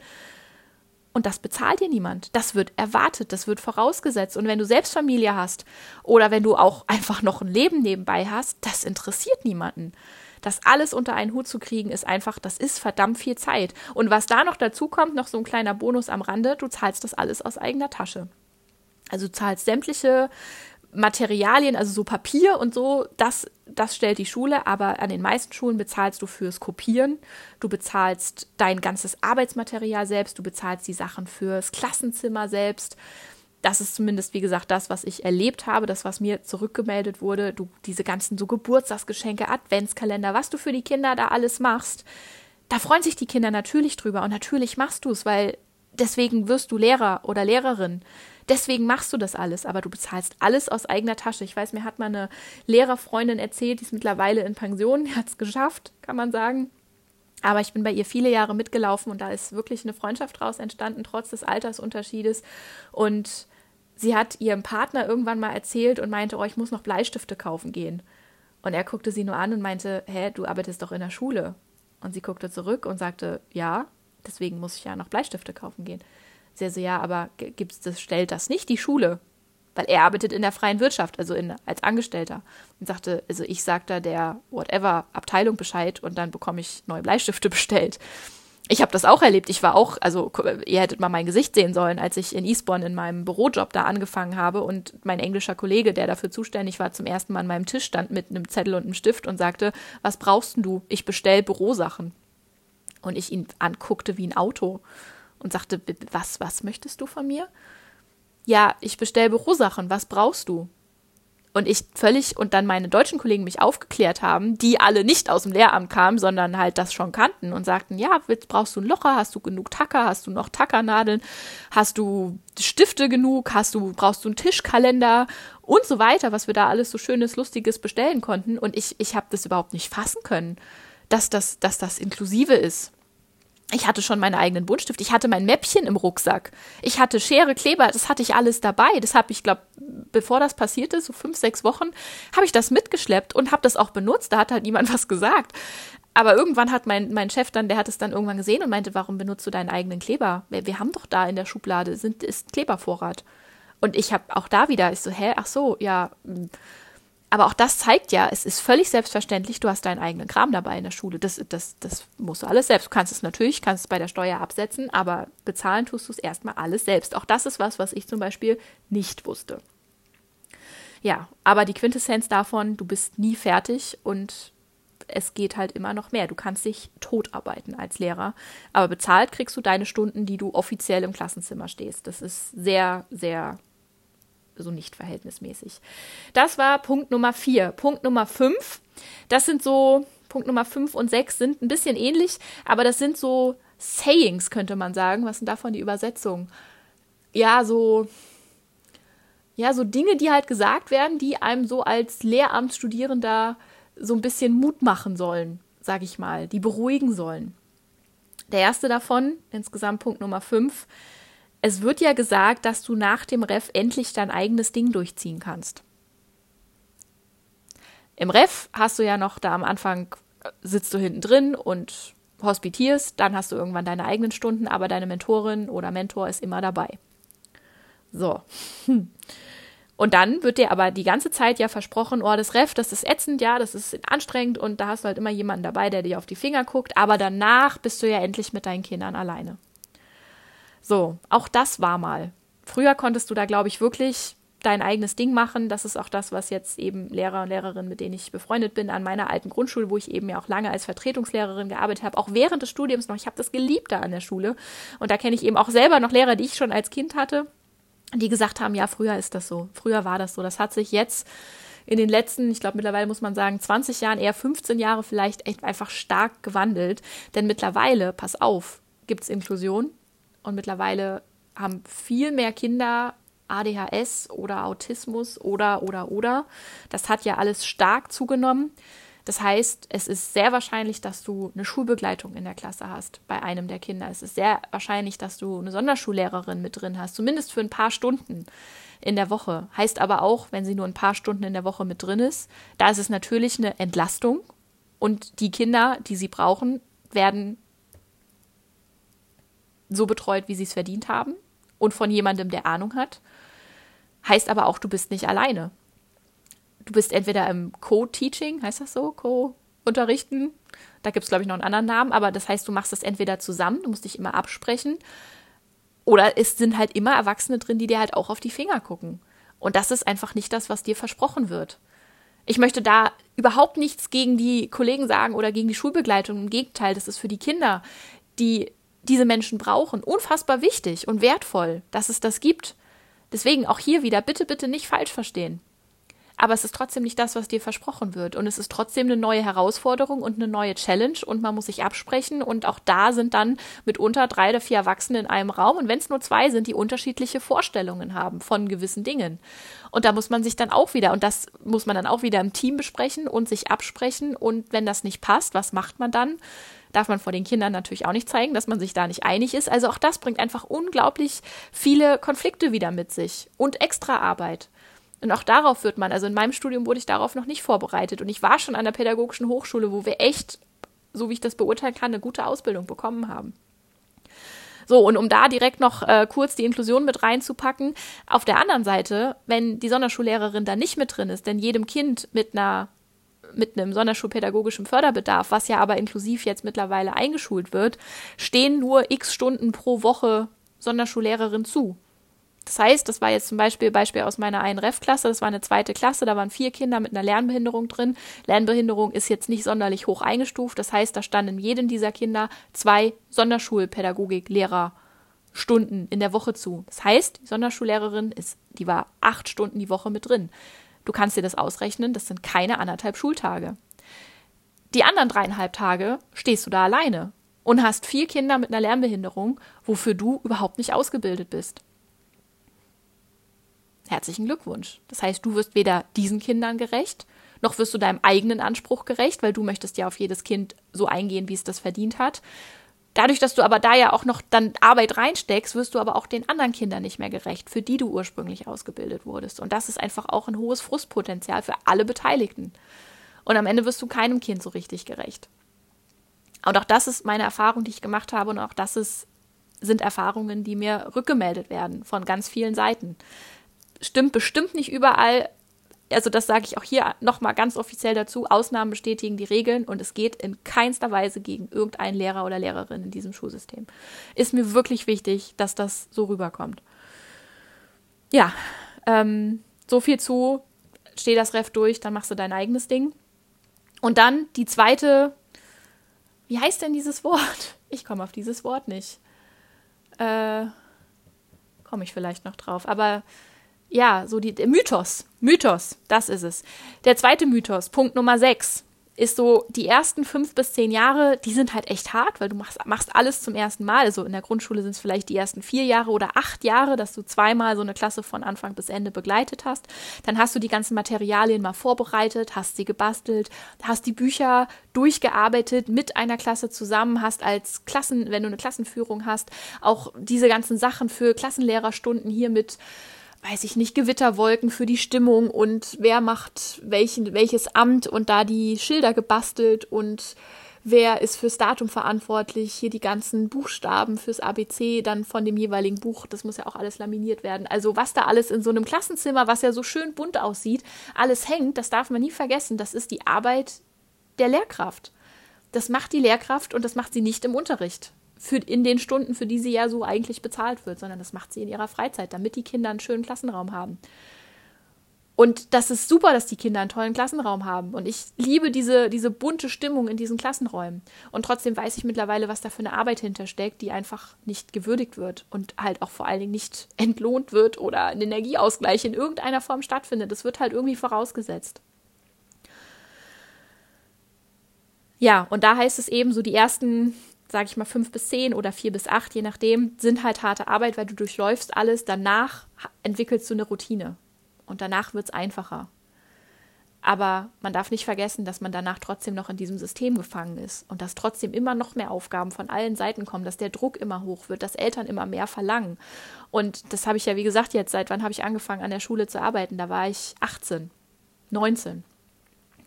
und das bezahlt dir niemand. Das wird erwartet, das wird vorausgesetzt. Und wenn du selbst Familie hast oder wenn du auch einfach noch ein Leben nebenbei hast, das interessiert niemanden. Das alles unter einen Hut zu kriegen, ist einfach, das ist verdammt viel Zeit. Und was da noch dazu kommt, noch so ein kleiner Bonus am Rande, du zahlst das alles aus eigener Tasche. Also du zahlst sämtliche Materialien, also so Papier und so, das, das stellt die Schule, aber an den meisten Schulen bezahlst du fürs Kopieren, du bezahlst dein ganzes Arbeitsmaterial selbst, du bezahlst die Sachen fürs Klassenzimmer selbst. Das ist zumindest, wie gesagt, das, was ich erlebt habe, das, was mir zurückgemeldet wurde. Du, diese ganzen so Geburtstagsgeschenke, Adventskalender, was du für die Kinder da alles machst. Da freuen sich die Kinder natürlich drüber und natürlich machst du es, weil deswegen wirst du Lehrer oder Lehrerin. Deswegen machst du das alles, aber du bezahlst alles aus eigener Tasche. Ich weiß, mir hat mal eine Lehrerfreundin erzählt, die ist mittlerweile in Pension, die hat es geschafft, kann man sagen. Aber ich bin bei ihr viele Jahre mitgelaufen und da ist wirklich eine Freundschaft draus entstanden, trotz des Altersunterschiedes. Und sie hat ihrem Partner irgendwann mal erzählt und meinte, oh, ich muss noch Bleistifte kaufen gehen. Und er guckte sie nur an und meinte, hä, du arbeitest doch in der Schule. Und sie guckte zurück und sagte, ja, deswegen muss ich ja noch Bleistifte kaufen gehen. Sie so, ja, aber gibt's das, stellt das nicht die Schule? Weil er arbeitet in der freien Wirtschaft, also in, als Angestellter. Und sagte, also ich sag da der whatever Abteilung Bescheid und dann bekomme ich neue Bleistifte bestellt. ich habe das auch erlebt. Ich war auch, also ihr hättet mal mein Gesicht sehen sollen, als ich in Eastbourne in meinem Bürojob da angefangen habe und mein englischer Kollege, der dafür zuständig war, zum ersten Mal an meinem Tisch stand mit einem Zettel und einem Stift und sagte, was brauchst du? Ich bestell Bürosachen. Und ich ihn anguckte wie ein Auto und sagte, was, was möchtest du von mir? Ja, ich bestell Bürosachen, was brauchst du? und ich völlig und dann meine deutschen Kollegen mich aufgeklärt haben, die alle nicht aus dem Lehramt kamen, sondern halt das schon kannten und sagten, ja, brauchst du ein Locher, hast du genug Tacker, hast du noch Tackernadeln, hast du Stifte genug, hast du brauchst du einen Tischkalender und so weiter, was wir da alles so schönes lustiges bestellen konnten und ich ich habe das überhaupt nicht fassen können, dass das dass das inklusive ist. Ich hatte schon meine eigenen Buntstift. Ich hatte mein Mäppchen im Rucksack. Ich hatte Schere, Kleber, das hatte ich alles dabei. Das habe ich, glaube, bevor das passierte, so fünf, sechs Wochen, habe ich das mitgeschleppt und habe das auch benutzt. Da hat halt niemand was gesagt. Aber irgendwann hat mein, mein Chef dann, der hat es dann irgendwann gesehen und meinte, warum benutzt du deinen eigenen Kleber? Wir, wir haben doch da in der Schublade, sind, ist Klebervorrat. Und ich habe auch da wieder, ich so, hä, ach so, ja, hm. Aber auch das zeigt ja, es ist völlig selbstverständlich, du hast deinen eigenen Kram dabei in der Schule. Das, das, das musst du alles selbst. Du kannst es natürlich, kannst es bei der Steuer absetzen, aber bezahlen tust du es erstmal alles selbst. Auch das ist was, was ich zum Beispiel nicht wusste. Ja, aber die Quintessenz davon, du bist nie fertig und es geht halt immer noch mehr. Du kannst dich totarbeiten als Lehrer, aber bezahlt kriegst du deine Stunden, die du offiziell im Klassenzimmer stehst. Das ist sehr, sehr so nicht verhältnismäßig. Das war Punkt Nummer vier. Punkt Nummer fünf, das sind so, Punkt Nummer fünf und sechs sind ein bisschen ähnlich, aber das sind so Sayings, könnte man sagen. Was sind davon die Übersetzung? Ja, so, ja, so Dinge, die halt gesagt werden, die einem so als Lehramtsstudierender so ein bisschen Mut machen sollen, sag ich mal, die beruhigen sollen. Der erste davon, insgesamt Punkt Nummer fünf, es wird ja gesagt, dass du nach dem Ref endlich dein eigenes Ding durchziehen kannst. Im Ref hast du ja noch da am Anfang äh, sitzt du hinten drin und hospitierst, dann hast du irgendwann deine eigenen Stunden, aber deine Mentorin oder Mentor ist immer dabei. So. Und dann wird dir aber die ganze Zeit ja versprochen, oh, das Ref, das ist ätzend, ja, das ist anstrengend und da hast du halt immer jemanden dabei, der dir auf die Finger guckt, aber danach bist du ja endlich mit deinen Kindern alleine. So, auch das war mal. Früher konntest du da, glaube ich, wirklich dein eigenes Ding machen. Das ist auch das, was jetzt eben Lehrer und Lehrerinnen, mit denen ich befreundet bin, an meiner alten Grundschule, wo ich eben ja auch lange als Vertretungslehrerin gearbeitet habe, auch während des Studiums noch. Ich habe das geliebt da an der Schule. Und da kenne ich eben auch selber noch Lehrer, die ich schon als Kind hatte, die gesagt haben, ja, früher ist das so. Früher war das so. Das hat sich jetzt in den letzten, ich glaube mittlerweile muss man sagen, 20 Jahren, eher 15 Jahre vielleicht echt einfach stark gewandelt. Denn mittlerweile, pass auf, gibt es Inklusion, und mittlerweile haben viel mehr Kinder ADHS oder Autismus oder, oder, oder. Das hat ja alles stark zugenommen. Das heißt, es ist sehr wahrscheinlich, dass du eine Schulbegleitung in der Klasse hast bei einem der Kinder. Es ist sehr wahrscheinlich, dass du eine Sonderschullehrerin mit drin hast, zumindest für ein paar Stunden in der Woche. Heißt aber auch, wenn sie nur ein paar Stunden in der Woche mit drin ist, da ist es natürlich eine Entlastung und die Kinder, die sie brauchen, werden so betreut, wie sie es verdient haben und von jemandem, der Ahnung hat. Heißt aber auch, du bist nicht alleine. Du bist entweder im Co-Teaching, heißt das so? Co-Unterrichten. Da gibt es, glaube ich, noch einen anderen Namen, aber das heißt, du machst das entweder zusammen, du musst dich immer absprechen. Oder es sind halt immer Erwachsene drin, die dir halt auch auf die Finger gucken. Und das ist einfach nicht das, was dir versprochen wird. Ich möchte da überhaupt nichts gegen die Kollegen sagen oder gegen die Schulbegleitung. Im Gegenteil, das ist für die Kinder, die diese Menschen brauchen. Unfassbar wichtig und wertvoll, dass es das gibt. Deswegen auch hier wieder, bitte, bitte nicht falsch verstehen. Aber es ist trotzdem nicht das, was dir versprochen wird. Und es ist trotzdem eine neue Herausforderung und eine neue Challenge und man muss sich absprechen. Und auch da sind dann mitunter drei oder vier Erwachsene in einem Raum. Und wenn es nur zwei sind, die unterschiedliche Vorstellungen haben von gewissen Dingen. Und da muss man sich dann auch wieder, und das muss man dann auch wieder im Team besprechen und sich absprechen. Und wenn das nicht passt, was macht man dann? Darf man vor den Kindern natürlich auch nicht zeigen, dass man sich da nicht einig ist. Also auch das bringt einfach unglaublich viele Konflikte wieder mit sich und extra Arbeit. Und auch darauf wird man, also in meinem Studium wurde ich darauf noch nicht vorbereitet. Und ich war schon an der pädagogischen Hochschule, wo wir echt, so wie ich das beurteilen kann, eine gute Ausbildung bekommen haben. So, und um da direkt noch äh, kurz die Inklusion mit reinzupacken, auf der anderen Seite, wenn die Sonderschullehrerin da nicht mit drin ist, denn jedem Kind mit einer mit einem sonderschulpädagogischen Förderbedarf, was ja aber inklusiv jetzt mittlerweile eingeschult wird, stehen nur x Stunden pro Woche Sonderschullehrerin zu. Das heißt, das war jetzt zum Beispiel Beispiel aus meiner einen Ref-Klasse, das war eine zweite Klasse, da waren vier Kinder mit einer Lernbehinderung drin. Lernbehinderung ist jetzt nicht sonderlich hoch eingestuft, das heißt, da standen jedem dieser Kinder zwei Sonderschulpädagogik-Lehrer Stunden in der Woche zu. Das heißt, die Sonderschullehrerin ist, die war acht Stunden die Woche mit drin. Du kannst dir das ausrechnen, das sind keine anderthalb Schultage. Die anderen dreieinhalb Tage stehst du da alleine und hast vier Kinder mit einer Lernbehinderung, wofür du überhaupt nicht ausgebildet bist herzlichen Glückwunsch. Das heißt, du wirst weder diesen Kindern gerecht, noch wirst du deinem eigenen Anspruch gerecht, weil du möchtest ja auf jedes Kind so eingehen, wie es das verdient hat. Dadurch, dass du aber da ja auch noch dann Arbeit reinsteckst, wirst du aber auch den anderen Kindern nicht mehr gerecht, für die du ursprünglich ausgebildet wurdest. Und das ist einfach auch ein hohes Frustpotenzial für alle Beteiligten. Und am Ende wirst du keinem Kind so richtig gerecht. Und auch das ist meine Erfahrung, die ich gemacht habe. Und auch das ist, sind Erfahrungen, die mir rückgemeldet werden von ganz vielen Seiten stimmt bestimmt nicht überall. Also das sage ich auch hier nochmal ganz offiziell dazu. Ausnahmen bestätigen die Regeln und es geht in keinster Weise gegen irgendeinen Lehrer oder Lehrerin in diesem Schulsystem. Ist mir wirklich wichtig, dass das so rüberkommt. Ja, ähm, so viel zu, steh das Ref durch, dann machst du dein eigenes Ding. Und dann die zweite, wie heißt denn dieses Wort? Ich komme auf dieses Wort nicht. Äh, komme ich vielleicht noch drauf. Aber ja, so die Mythos. Mythos, das ist es. Der zweite Mythos, Punkt Nummer 6, ist so, die ersten fünf bis zehn Jahre, die sind halt echt hart, weil du machst, machst alles zum ersten Mal. Also in der Grundschule sind es vielleicht die ersten vier Jahre oder acht Jahre, dass du zweimal so eine Klasse von Anfang bis Ende begleitet hast. Dann hast du die ganzen Materialien mal vorbereitet, hast sie gebastelt, hast die Bücher durchgearbeitet mit einer Klasse zusammen, hast als Klassen, wenn du eine Klassenführung hast, auch diese ganzen Sachen für Klassenlehrerstunden hier mit weiß ich nicht, Gewitterwolken für die Stimmung und wer macht welchen, welches Amt und da die Schilder gebastelt und wer ist fürs Datum verantwortlich, hier die ganzen Buchstaben fürs ABC dann von dem jeweiligen Buch, das muss ja auch alles laminiert werden. Also was da alles in so einem Klassenzimmer, was ja so schön bunt aussieht, alles hängt, das darf man nie vergessen, das ist die Arbeit der Lehrkraft. Das macht die Lehrkraft und das macht sie nicht im Unterricht für, in den Stunden, für die sie ja so eigentlich bezahlt wird, sondern das macht sie in ihrer Freizeit, damit die Kinder einen schönen Klassenraum haben. Und das ist super, dass die Kinder einen tollen Klassenraum haben. Und ich liebe diese, diese bunte Stimmung in diesen Klassenräumen. Und trotzdem weiß ich mittlerweile, was da für eine Arbeit hintersteckt, die einfach nicht gewürdigt wird und halt auch vor allen Dingen nicht entlohnt wird oder ein Energieausgleich in irgendeiner Form stattfindet. Das wird halt irgendwie vorausgesetzt. Ja, und da heißt es eben so, die ersten sage ich mal, fünf bis zehn oder vier bis acht, je nachdem, sind halt harte Arbeit, weil du durchläufst alles. Danach entwickelst du eine Routine und danach wird es einfacher. Aber man darf nicht vergessen, dass man danach trotzdem noch in diesem System gefangen ist und dass trotzdem immer noch mehr Aufgaben von allen Seiten kommen, dass der Druck immer hoch wird, dass Eltern immer mehr verlangen. Und das habe ich ja, wie gesagt, jetzt seit wann habe ich angefangen, an der Schule zu arbeiten? Da war ich 18, 19.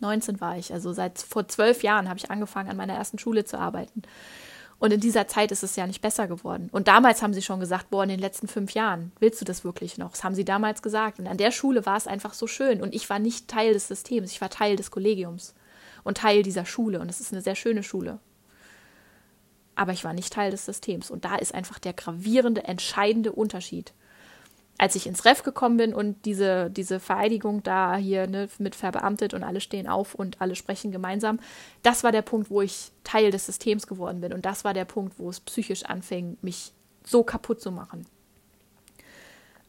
19 war ich. Also seit vor zwölf Jahren habe ich angefangen, an meiner ersten Schule zu arbeiten. Und in dieser Zeit ist es ja nicht besser geworden. Und damals haben sie schon gesagt, boah, in den letzten fünf Jahren, willst du das wirklich noch? Das haben sie damals gesagt. Und an der Schule war es einfach so schön. Und ich war nicht Teil des Systems, ich war Teil des Kollegiums und Teil dieser Schule. Und es ist eine sehr schöne Schule. Aber ich war nicht Teil des Systems. Und da ist einfach der gravierende, entscheidende Unterschied als ich ins Ref gekommen bin und diese, diese Vereidigung da hier ne, mit verbeamtet und alle stehen auf und alle sprechen gemeinsam, das war der Punkt, wo ich Teil des Systems geworden bin. Und das war der Punkt, wo es psychisch anfing, mich so kaputt zu machen.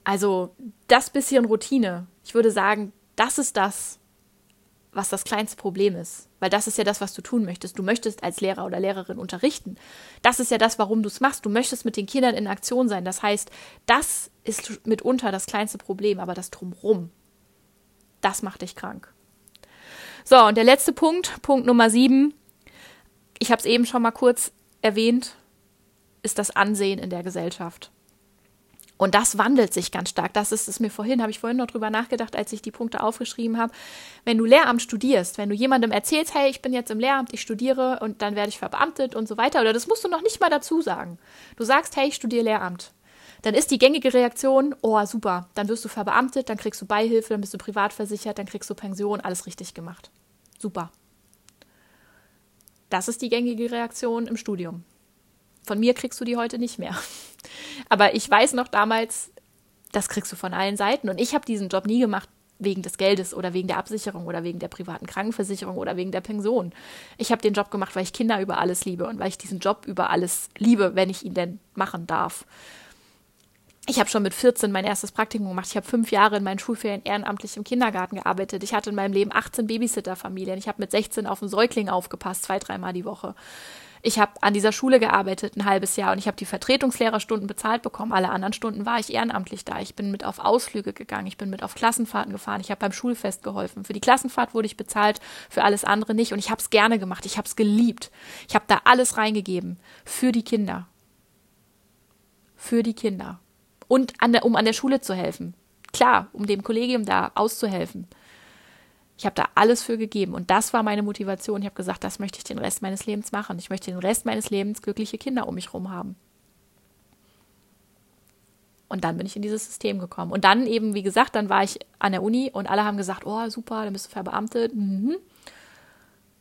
Also das bisschen Routine, ich würde sagen, das ist das, was das kleinste Problem ist. Weil das ist ja das, was du tun möchtest. Du möchtest als Lehrer oder Lehrerin unterrichten. Das ist ja das, warum du es machst. Du möchtest mit den Kindern in Aktion sein. Das heißt, das ist mitunter das kleinste Problem, aber das drumrum, das macht dich krank. So, und der letzte Punkt, Punkt Nummer sieben, ich habe es eben schon mal kurz erwähnt, ist das Ansehen in der Gesellschaft. Und das wandelt sich ganz stark. Das ist es mir vorhin, habe ich vorhin noch drüber nachgedacht, als ich die Punkte aufgeschrieben habe. Wenn du Lehramt studierst, wenn du jemandem erzählst, hey, ich bin jetzt im Lehramt, ich studiere und dann werde ich verbeamtet und so weiter, oder das musst du noch nicht mal dazu sagen. Du sagst, hey, ich studiere Lehramt. Dann ist die gängige Reaktion, oh super, dann wirst du verbeamtet, dann kriegst du Beihilfe, dann bist du privat versichert, dann kriegst du Pension, alles richtig gemacht. Super. Das ist die gängige Reaktion im Studium. Von mir kriegst du die heute nicht mehr. Aber ich weiß noch damals, das kriegst du von allen Seiten. Und ich habe diesen Job nie gemacht wegen des Geldes oder wegen der Absicherung oder wegen der privaten Krankenversicherung oder wegen der Pension. Ich habe den Job gemacht, weil ich Kinder über alles liebe und weil ich diesen Job über alles liebe, wenn ich ihn denn machen darf. Ich habe schon mit 14 mein erstes Praktikum gemacht. Ich habe fünf Jahre in meinen Schulferien ehrenamtlich im Kindergarten gearbeitet. Ich hatte in meinem Leben 18 Babysitterfamilien. Ich habe mit 16 auf einen Säugling aufgepasst, zwei, dreimal die Woche. Ich habe an dieser Schule gearbeitet ein halbes Jahr und ich habe die Vertretungslehrerstunden bezahlt bekommen. Alle anderen Stunden war ich ehrenamtlich da. Ich bin mit auf Ausflüge gegangen. Ich bin mit auf Klassenfahrten gefahren. Ich habe beim Schulfest geholfen. Für die Klassenfahrt wurde ich bezahlt, für alles andere nicht. Und ich habe es gerne gemacht. Ich habe es geliebt. Ich habe da alles reingegeben für die Kinder. Für die Kinder. Und an der, um an der Schule zu helfen. Klar, um dem Kollegium da auszuhelfen. Ich habe da alles für gegeben und das war meine Motivation. Ich habe gesagt, das möchte ich den Rest meines Lebens machen. Ich möchte den Rest meines Lebens glückliche Kinder um mich herum haben. Und dann bin ich in dieses System gekommen. Und dann eben, wie gesagt, dann war ich an der Uni und alle haben gesagt, oh, super, dann bist du verbeamtet. Mhm.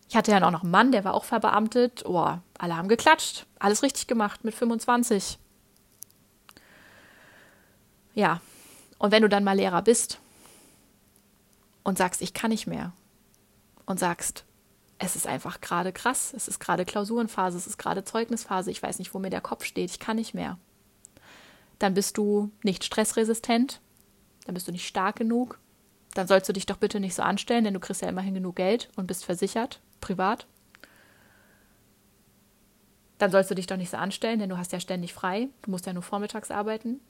Ich hatte ja auch noch einen Mann, der war auch verbeamtet. Oh, alle haben geklatscht. Alles richtig gemacht mit 25. Ja. Und wenn du dann mal Lehrer bist, und sagst, ich kann nicht mehr. Und sagst, es ist einfach gerade krass, es ist gerade Klausurenphase, es ist gerade Zeugnisphase, ich weiß nicht, wo mir der Kopf steht, ich kann nicht mehr. Dann bist du nicht stressresistent, dann bist du nicht stark genug, dann sollst du dich doch bitte nicht so anstellen, denn du kriegst ja immerhin genug Geld und bist versichert, privat. Dann sollst du dich doch nicht so anstellen, denn du hast ja ständig frei, du musst ja nur vormittags arbeiten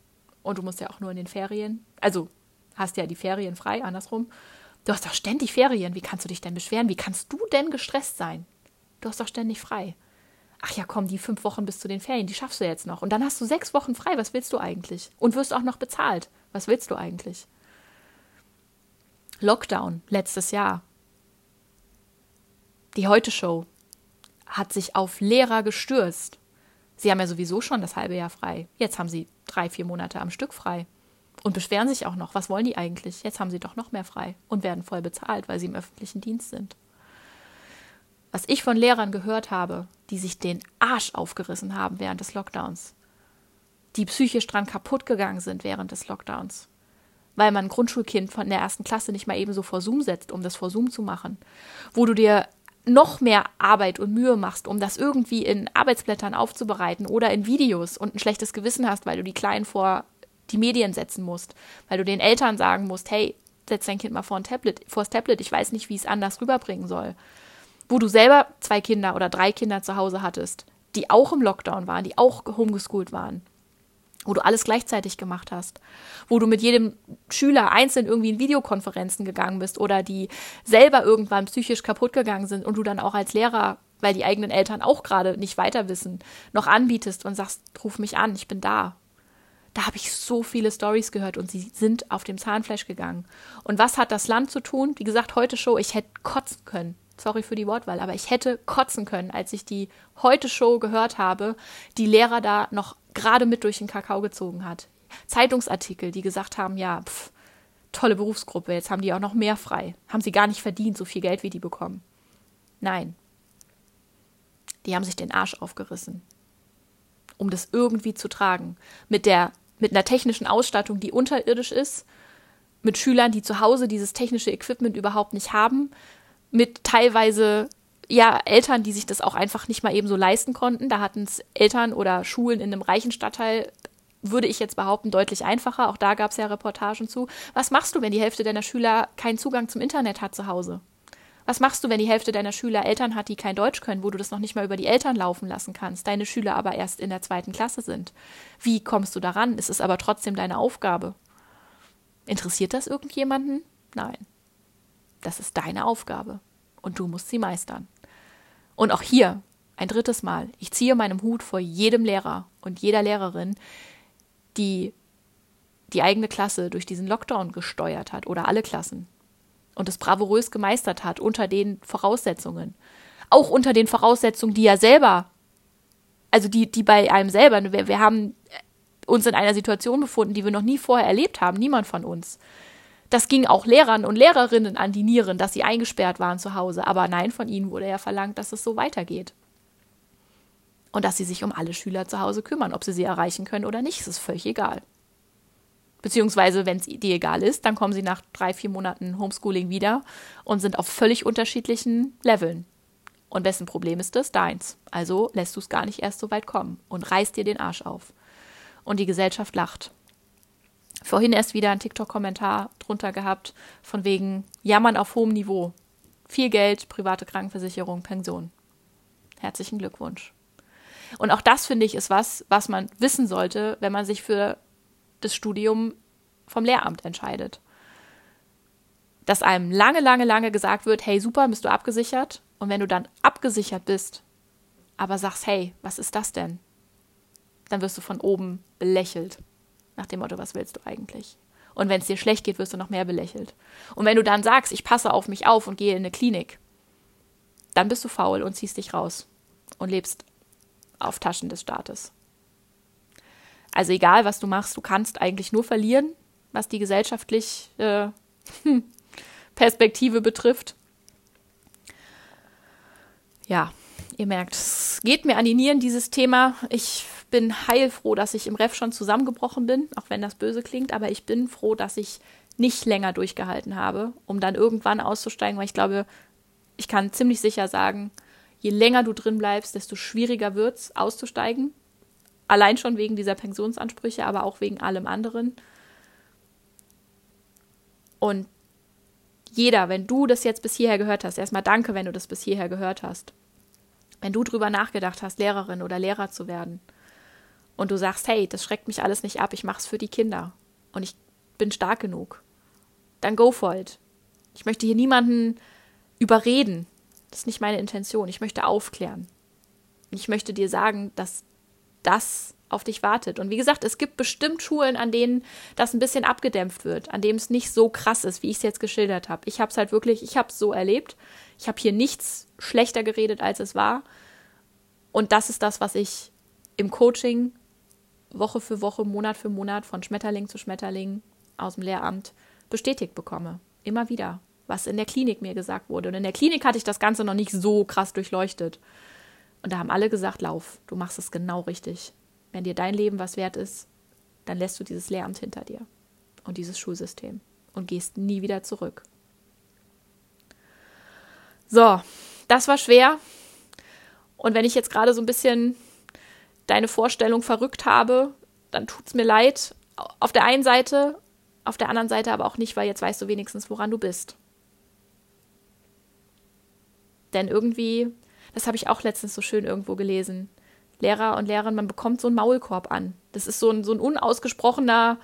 und du musst ja auch nur in den Ferien, also hast ja die Ferien frei, andersrum. Du hast doch ständig Ferien. Wie kannst du dich denn beschweren? Wie kannst du denn gestresst sein? Du hast doch ständig frei. Ach ja, komm, die fünf Wochen bis zu den Ferien, die schaffst du jetzt noch. Und dann hast du sechs Wochen frei. Was willst du eigentlich? Und wirst auch noch bezahlt. Was willst du eigentlich? Lockdown letztes Jahr. Die Heute-Show hat sich auf Lehrer gestürzt. Sie haben ja sowieso schon das halbe Jahr frei. Jetzt haben sie drei, vier Monate am Stück frei. Und beschweren sich auch noch. Was wollen die eigentlich? Jetzt haben sie doch noch mehr frei und werden voll bezahlt, weil sie im öffentlichen Dienst sind. Was ich von Lehrern gehört habe, die sich den Arsch aufgerissen haben während des Lockdowns, die psychisch dran kaputt gegangen sind während des Lockdowns, weil man ein Grundschulkind von der ersten Klasse nicht mal eben so vor Zoom setzt, um das vor Zoom zu machen, wo du dir noch mehr Arbeit und Mühe machst, um das irgendwie in Arbeitsblättern aufzubereiten oder in Videos und ein schlechtes Gewissen hast, weil du die Kleinen vor die Medien setzen musst, weil du den Eltern sagen musst, hey, setz dein Kind mal vor ein Tablet, vor das Tablet, ich weiß nicht, wie ich es anders rüberbringen soll. Wo du selber zwei Kinder oder drei Kinder zu Hause hattest, die auch im Lockdown waren, die auch homeschooled waren, wo du alles gleichzeitig gemacht hast, wo du mit jedem Schüler einzeln irgendwie in Videokonferenzen gegangen bist oder die selber irgendwann psychisch kaputt gegangen sind und du dann auch als Lehrer, weil die eigenen Eltern auch gerade nicht weiter wissen, noch anbietest und sagst, ruf mich an, ich bin da da habe ich so viele Stories gehört und sie sind auf dem Zahnfleisch gegangen. Und was hat das Land zu tun? Wie gesagt, heute Show, ich hätte kotzen können. Sorry für die Wortwahl, aber ich hätte kotzen können, als ich die heute Show gehört habe, die Lehrer da noch gerade mit durch den Kakao gezogen hat. Zeitungsartikel, die gesagt haben, ja, pff, tolle Berufsgruppe, jetzt haben die auch noch mehr frei. Haben sie gar nicht verdient, so viel Geld wie die bekommen. Nein. Die haben sich den Arsch aufgerissen, um das irgendwie zu tragen. Mit der mit einer technischen Ausstattung, die unterirdisch ist, mit Schülern, die zu Hause dieses technische Equipment überhaupt nicht haben, mit teilweise ja Eltern, die sich das auch einfach nicht mal eben so leisten konnten. Da hatten es Eltern oder Schulen in einem reichen Stadtteil würde ich jetzt behaupten, deutlich einfacher. Auch da gab es ja Reportagen zu. Was machst du, wenn die Hälfte deiner Schüler keinen Zugang zum Internet hat zu Hause? Was machst du, wenn die Hälfte deiner Schüler Eltern hat, die kein Deutsch können, wo du das noch nicht mal über die Eltern laufen lassen kannst, deine Schüler aber erst in der zweiten Klasse sind? Wie kommst du daran? Es ist aber trotzdem deine Aufgabe. Interessiert das irgendjemanden? Nein. Das ist deine Aufgabe. Und du musst sie meistern. Und auch hier, ein drittes Mal, ich ziehe meinem Hut vor jedem Lehrer und jeder Lehrerin, die die eigene Klasse durch diesen Lockdown gesteuert hat oder alle Klassen und es bravourös gemeistert hat unter den Voraussetzungen. Auch unter den Voraussetzungen, die er selber, also die, die bei einem selber, wir, wir haben uns in einer Situation befunden, die wir noch nie vorher erlebt haben, niemand von uns. Das ging auch Lehrern und Lehrerinnen an die Nieren, dass sie eingesperrt waren zu Hause. Aber nein, von ihnen wurde ja verlangt, dass es so weitergeht. Und dass sie sich um alle Schüler zu Hause kümmern, ob sie sie erreichen können oder nicht, ist völlig egal. Beziehungsweise, wenn es dir egal ist, dann kommen sie nach drei, vier Monaten Homeschooling wieder und sind auf völlig unterschiedlichen Leveln. Und wessen Problem ist das? Deins. Also lässt du es gar nicht erst so weit kommen und reißt dir den Arsch auf. Und die Gesellschaft lacht. Vorhin erst wieder ein TikTok-Kommentar drunter gehabt, von wegen Jammern auf hohem Niveau. Viel Geld, private Krankenversicherung, Pension. Herzlichen Glückwunsch. Und auch das finde ich ist was, was man wissen sollte, wenn man sich für das Studium vom Lehramt entscheidet. Dass einem lange, lange, lange gesagt wird, hey, super, bist du abgesichert? Und wenn du dann abgesichert bist, aber sagst, hey, was ist das denn? Dann wirst du von oben belächelt. Nach dem Motto, was willst du eigentlich? Und wenn es dir schlecht geht, wirst du noch mehr belächelt. Und wenn du dann sagst, ich passe auf mich auf und gehe in eine Klinik, dann bist du faul und ziehst dich raus und lebst auf Taschen des Staates. Also egal, was du machst, du kannst eigentlich nur verlieren, was die gesellschaftliche äh, Perspektive betrifft. Ja, ihr merkt, es geht mir an die Nieren, dieses Thema. Ich bin heilfroh, dass ich im Ref schon zusammengebrochen bin, auch wenn das böse klingt, aber ich bin froh, dass ich nicht länger durchgehalten habe, um dann irgendwann auszusteigen, weil ich glaube, ich kann ziemlich sicher sagen, je länger du drin bleibst, desto schwieriger wird es, auszusteigen. Allein schon wegen dieser Pensionsansprüche, aber auch wegen allem anderen. Und jeder, wenn du das jetzt bis hierher gehört hast, erstmal danke, wenn du das bis hierher gehört hast. Wenn du drüber nachgedacht hast, Lehrerin oder Lehrer zu werden und du sagst, hey, das schreckt mich alles nicht ab, ich mache es für die Kinder und ich bin stark genug, dann go for it. Ich möchte hier niemanden überreden, das ist nicht meine Intention. Ich möchte aufklären. Ich möchte dir sagen, dass das auf dich wartet. Und wie gesagt, es gibt bestimmt Schulen, an denen das ein bisschen abgedämpft wird, an dem es nicht so krass ist, wie ich es jetzt geschildert habe. Ich habe es halt wirklich, ich habe es so erlebt. Ich habe hier nichts schlechter geredet, als es war. Und das ist das, was ich im Coaching Woche für Woche, Monat für Monat von Schmetterling zu Schmetterling aus dem Lehramt bestätigt bekomme. Immer wieder was in der Klinik mir gesagt wurde. Und in der Klinik hatte ich das Ganze noch nicht so krass durchleuchtet. Und da haben alle gesagt, lauf, du machst es genau richtig. Wenn dir dein Leben was wert ist, dann lässt du dieses Lehramt hinter dir und dieses Schulsystem und gehst nie wieder zurück. So, das war schwer. Und wenn ich jetzt gerade so ein bisschen deine Vorstellung verrückt habe, dann tut es mir leid. Auf der einen Seite, auf der anderen Seite aber auch nicht, weil jetzt weißt du wenigstens, woran du bist. Denn irgendwie, das habe ich auch letztens so schön irgendwo gelesen. Lehrer und Lehrerinnen, man bekommt so einen Maulkorb an. Das ist so ein, so ein unausgesprochener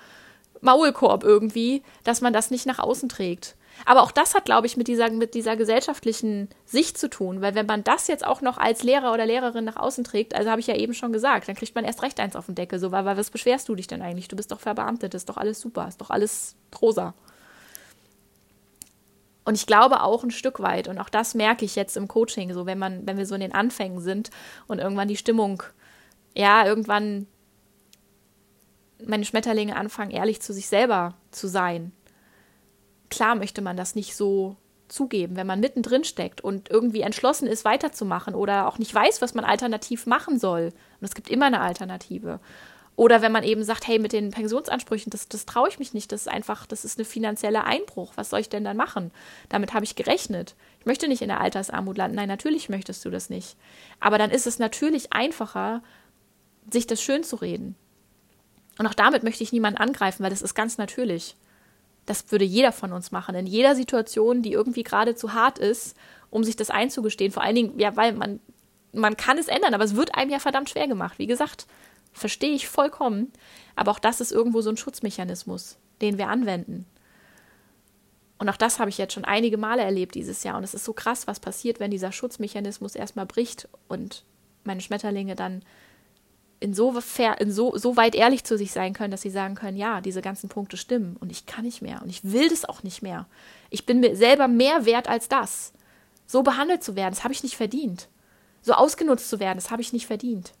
Maulkorb irgendwie, dass man das nicht nach außen trägt. Aber auch das hat, glaube ich, mit dieser, mit dieser gesellschaftlichen Sicht zu tun, weil wenn man das jetzt auch noch als Lehrer oder Lehrerin nach außen trägt, also habe ich ja eben schon gesagt, dann kriegt man erst recht eins auf den Deckel, so, weil, weil was beschwerst du dich denn eigentlich? Du bist doch verbeamtet, ist doch alles super, ist doch alles rosa. Und ich glaube auch ein Stück weit, und auch das merke ich jetzt im Coaching, so wenn man, wenn wir so in den Anfängen sind und irgendwann die Stimmung, ja, irgendwann meine Schmetterlinge anfangen, ehrlich zu sich selber zu sein. Klar möchte man das nicht so zugeben, wenn man mittendrin steckt und irgendwie entschlossen ist, weiterzumachen oder auch nicht weiß, was man alternativ machen soll. Und es gibt immer eine Alternative. Oder wenn man eben sagt, hey, mit den Pensionsansprüchen, das, das traue ich mich nicht, das ist einfach, das ist eine finanzielle Einbruch. Was soll ich denn dann machen? Damit habe ich gerechnet. Ich möchte nicht in der Altersarmut landen. Nein, natürlich möchtest du das nicht. Aber dann ist es natürlich einfacher, sich das schön zu reden. Und auch damit möchte ich niemanden angreifen, weil das ist ganz natürlich. Das würde jeder von uns machen. In jeder Situation, die irgendwie gerade zu hart ist, um sich das einzugestehen. Vor allen Dingen, ja, weil man, man kann es ändern, aber es wird einem ja verdammt schwer gemacht. Wie gesagt, Verstehe ich vollkommen. Aber auch das ist irgendwo so ein Schutzmechanismus, den wir anwenden. Und auch das habe ich jetzt schon einige Male erlebt dieses Jahr. Und es ist so krass, was passiert, wenn dieser Schutzmechanismus erstmal bricht und meine Schmetterlinge dann in so, in so, so weit ehrlich zu sich sein können, dass sie sagen können, ja, diese ganzen Punkte stimmen und ich kann nicht mehr und ich will das auch nicht mehr. Ich bin mir selber mehr wert als das. So behandelt zu werden, das habe ich nicht verdient. So ausgenutzt zu werden, das habe ich nicht verdient.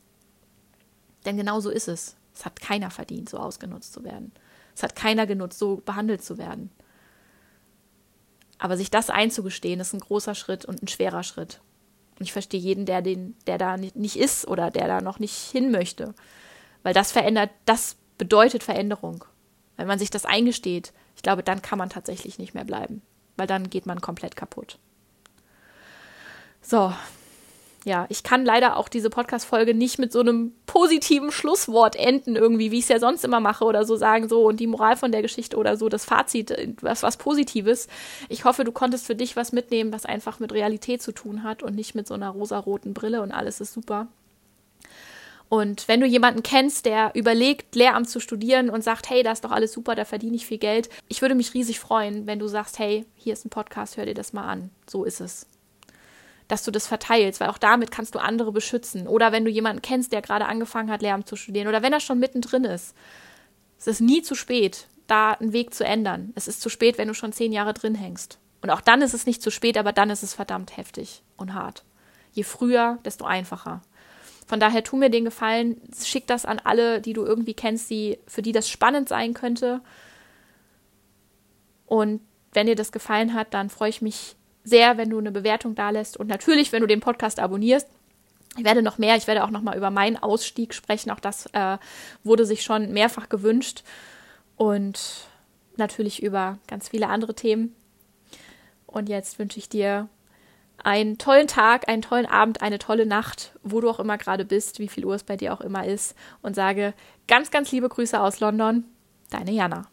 Denn genau so ist es. Es hat keiner verdient, so ausgenutzt zu werden. Es hat keiner genutzt, so behandelt zu werden. Aber sich das einzugestehen, ist ein großer Schritt und ein schwerer Schritt. Und ich verstehe jeden, der, den, der da nicht ist oder der da noch nicht hin möchte. Weil das verändert, das bedeutet Veränderung. Wenn man sich das eingesteht, ich glaube, dann kann man tatsächlich nicht mehr bleiben. Weil dann geht man komplett kaputt. So, ja, ich kann leider auch diese Podcast-Folge nicht mit so einem positiven Schlusswort enden, irgendwie, wie ich es ja sonst immer mache oder so sagen, so und die Moral von der Geschichte oder so, das Fazit, was, was Positives. Ich hoffe, du konntest für dich was mitnehmen, was einfach mit Realität zu tun hat und nicht mit so einer rosaroten Brille und alles ist super. Und wenn du jemanden kennst, der überlegt, Lehramt zu studieren und sagt, hey, das ist doch alles super, da verdiene ich viel Geld, ich würde mich riesig freuen, wenn du sagst, hey, hier ist ein Podcast, hör dir das mal an. So ist es dass du das verteilst, weil auch damit kannst du andere beschützen. Oder wenn du jemanden kennst, der gerade angefangen hat, Lehramt zu studieren, oder wenn er schon mittendrin ist. Es ist nie zu spät, da einen Weg zu ändern. Es ist zu spät, wenn du schon zehn Jahre drin hängst. Und auch dann ist es nicht zu spät, aber dann ist es verdammt heftig und hart. Je früher, desto einfacher. Von daher tu mir den Gefallen, schick das an alle, die du irgendwie kennst, die, für die das spannend sein könnte. Und wenn dir das gefallen hat, dann freue ich mich sehr, wenn du eine Bewertung da lässt und natürlich, wenn du den Podcast abonnierst. Ich werde noch mehr, ich werde auch noch mal über meinen Ausstieg sprechen. Auch das äh, wurde sich schon mehrfach gewünscht. Und natürlich über ganz viele andere Themen. Und jetzt wünsche ich dir einen tollen Tag, einen tollen Abend, eine tolle Nacht, wo du auch immer gerade bist, wie viel Uhr es bei dir auch immer ist. Und sage ganz, ganz liebe Grüße aus London. Deine Jana.